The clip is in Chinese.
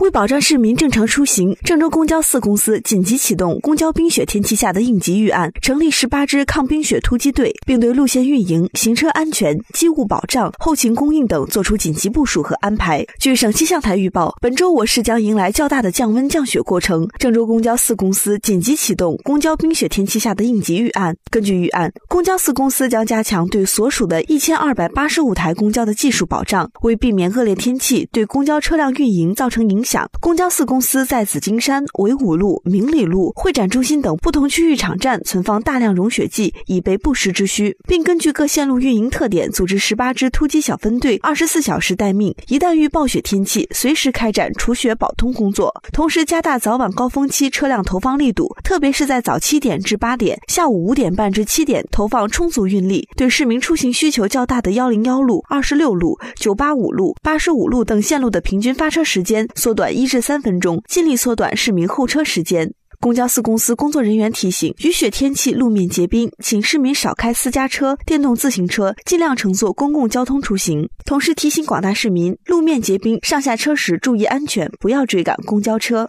为保障市民正常出行，郑州公交四公司紧急启动公交冰雪天气下的应急预案，成立十八支抗冰雪突击队，并对路线运营、行车安全、机务保障、后勤供应等作出紧急部署和安排。据省气象台预报，本周我市将迎来较大的降温降雪过程。郑州公交四公司紧急启动公交冰雪天气下的应急预案。根据预案，公交四公司将加强对所属的一千二百八十五台公交的技术保障，为避免恶劣天气对公交车辆运营造成影。响公交四公司在紫金山、纬五路、明里路、会展中心等不同区域场站存放大量融雪剂，以备不时之需，并根据各线路运营特点，组织十八支突击小分队，二十四小时待命，一旦遇暴雪天气，随时开展除雪保通工作。同时，加大早晚高峰期车辆投放力度，特别是在早七点至八点、下午五点半至七点，投放充足运力，对市民出行需求较大的幺零幺路、二十六路、九八五路、八十五路等线路的平均发车时间短一至三分钟，尽力缩短市民候车时间。公交四公司工作人员提醒：雨雪天气路面结冰，请市民少开私家车、电动自行车，尽量乘坐公共交通出行。同时提醒广大市民，路面结冰，上下车时注意安全，不要追赶公交车。